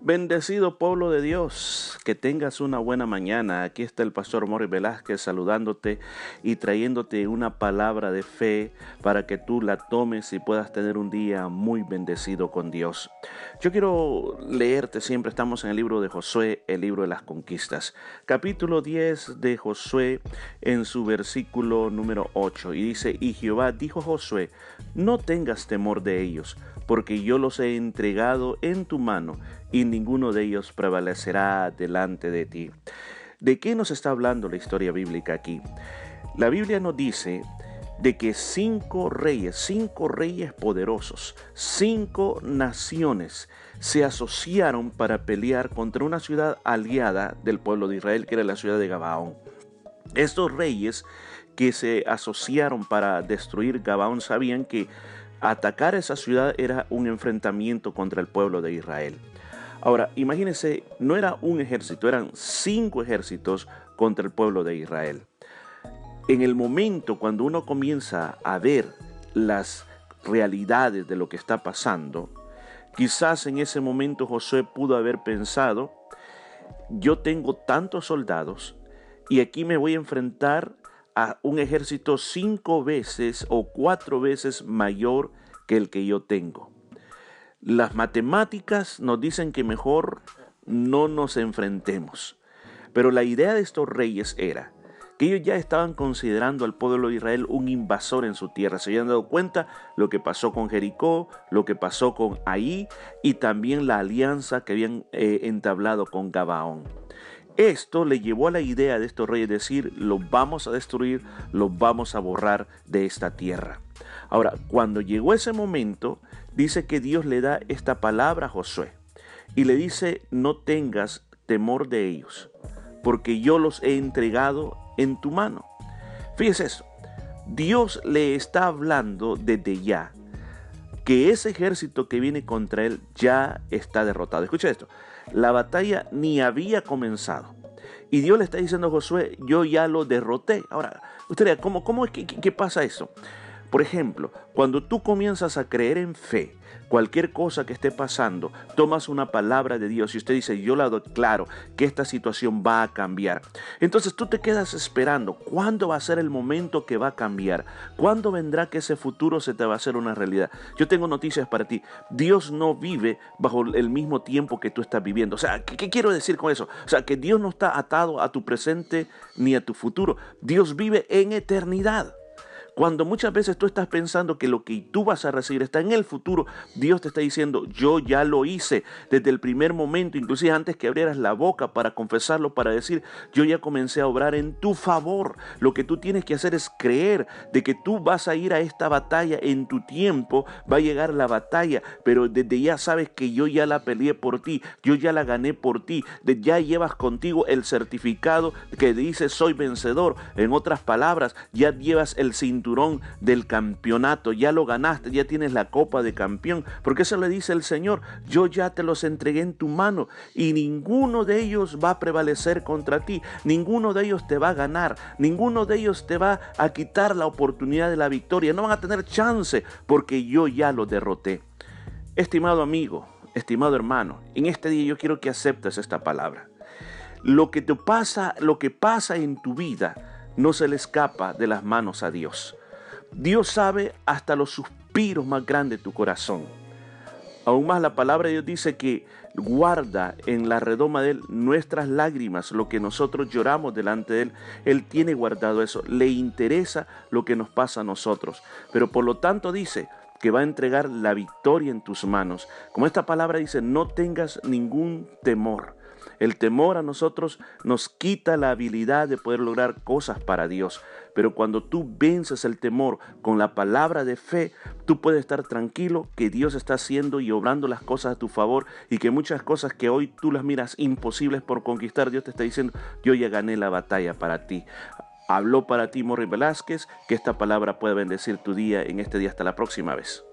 Bendecido pueblo de Dios, que tengas una buena mañana. Aquí está el pastor Morris Velázquez saludándote y trayéndote una palabra de fe para que tú la tomes y puedas tener un día muy bendecido con Dios. Yo quiero leerte siempre, estamos en el libro de Josué, el libro de las conquistas, capítulo 10 de Josué en su versículo número 8 y dice, y Jehová dijo a Josué, no tengas temor de ellos, porque yo los he entregado en tu mano y ninguno de ellos prevalecerá delante de ti. ¿De qué nos está hablando la historia bíblica aquí? La Biblia nos dice de que cinco reyes, cinco reyes poderosos, cinco naciones se asociaron para pelear contra una ciudad aliada del pueblo de Israel, que era la ciudad de Gabaón. Estos reyes que se asociaron para destruir Gabaón sabían que atacar esa ciudad era un enfrentamiento contra el pueblo de Israel. Ahora, imagínense, no era un ejército, eran cinco ejércitos contra el pueblo de Israel. En el momento cuando uno comienza a ver las realidades de lo que está pasando, quizás en ese momento Josué pudo haber pensado, yo tengo tantos soldados y aquí me voy a enfrentar a un ejército cinco veces o cuatro veces mayor que el que yo tengo. Las matemáticas nos dicen que mejor no nos enfrentemos. Pero la idea de estos reyes era que ellos ya estaban considerando al pueblo de Israel un invasor en su tierra. Se habían dado cuenta lo que pasó con Jericó, lo que pasó con Ahí y también la alianza que habían eh, entablado con Gabaón. Esto le llevó a la idea de estos reyes decir, los vamos a destruir, los vamos a borrar de esta tierra. Ahora, cuando llegó ese momento, dice que Dios le da esta palabra a Josué y le dice, no tengas temor de ellos, porque yo los he entregado en tu mano. Fíjese eso, Dios le está hablando desde ya que ese ejército que viene contra él ya está derrotado. Escucha esto, la batalla ni había comenzado. Y Dios le está diciendo a Josué, yo ya lo derroté. Ahora, usted ¿cómo, cómo es que, qué pasa eso? Por ejemplo, cuando tú comienzas a creer en fe, cualquier cosa que esté pasando, tomas una palabra de Dios y usted dice, yo la doy claro que esta situación va a cambiar. Entonces tú te quedas esperando, ¿cuándo va a ser el momento que va a cambiar? ¿Cuándo vendrá que ese futuro se te va a hacer una realidad? Yo tengo noticias para ti. Dios no vive bajo el mismo tiempo que tú estás viviendo. O sea, ¿qué, qué quiero decir con eso? O sea, que Dios no está atado a tu presente ni a tu futuro. Dios vive en eternidad. Cuando muchas veces tú estás pensando que lo que tú vas a recibir está en el futuro, Dios te está diciendo, yo ya lo hice desde el primer momento, inclusive antes que abrieras la boca para confesarlo, para decir, yo ya comencé a obrar en tu favor. Lo que tú tienes que hacer es creer de que tú vas a ir a esta batalla en tu tiempo, va a llegar la batalla, pero desde ya sabes que yo ya la peleé por ti, yo ya la gané por ti, de ya llevas contigo el certificado que dice soy vencedor. En otras palabras, ya llevas el del campeonato, ya lo ganaste, ya tienes la copa de campeón, porque eso le dice el Señor, yo ya te los entregué en tu mano y ninguno de ellos va a prevalecer contra ti, ninguno de ellos te va a ganar, ninguno de ellos te va a quitar la oportunidad de la victoria, no van a tener chance porque yo ya lo derroté. Estimado amigo, estimado hermano, en este día yo quiero que aceptes esta palabra. Lo que te pasa, lo que pasa en tu vida, no se le escapa de las manos a Dios. Dios sabe hasta los suspiros más grandes de tu corazón. Aún más la palabra de Dios dice que guarda en la redoma de Él nuestras lágrimas, lo que nosotros lloramos delante de Él. Él tiene guardado eso. Le interesa lo que nos pasa a nosotros. Pero por lo tanto dice que va a entregar la victoria en tus manos. Como esta palabra dice, no tengas ningún temor. El temor a nosotros nos quita la habilidad de poder lograr cosas para Dios. Pero cuando tú vences el temor con la palabra de fe, tú puedes estar tranquilo que Dios está haciendo y obrando las cosas a tu favor y que muchas cosas que hoy tú las miras imposibles por conquistar, Dios te está diciendo, yo ya gané la batalla para ti. Habló para ti Morri Velázquez, que esta palabra pueda bendecir tu día en este día hasta la próxima vez.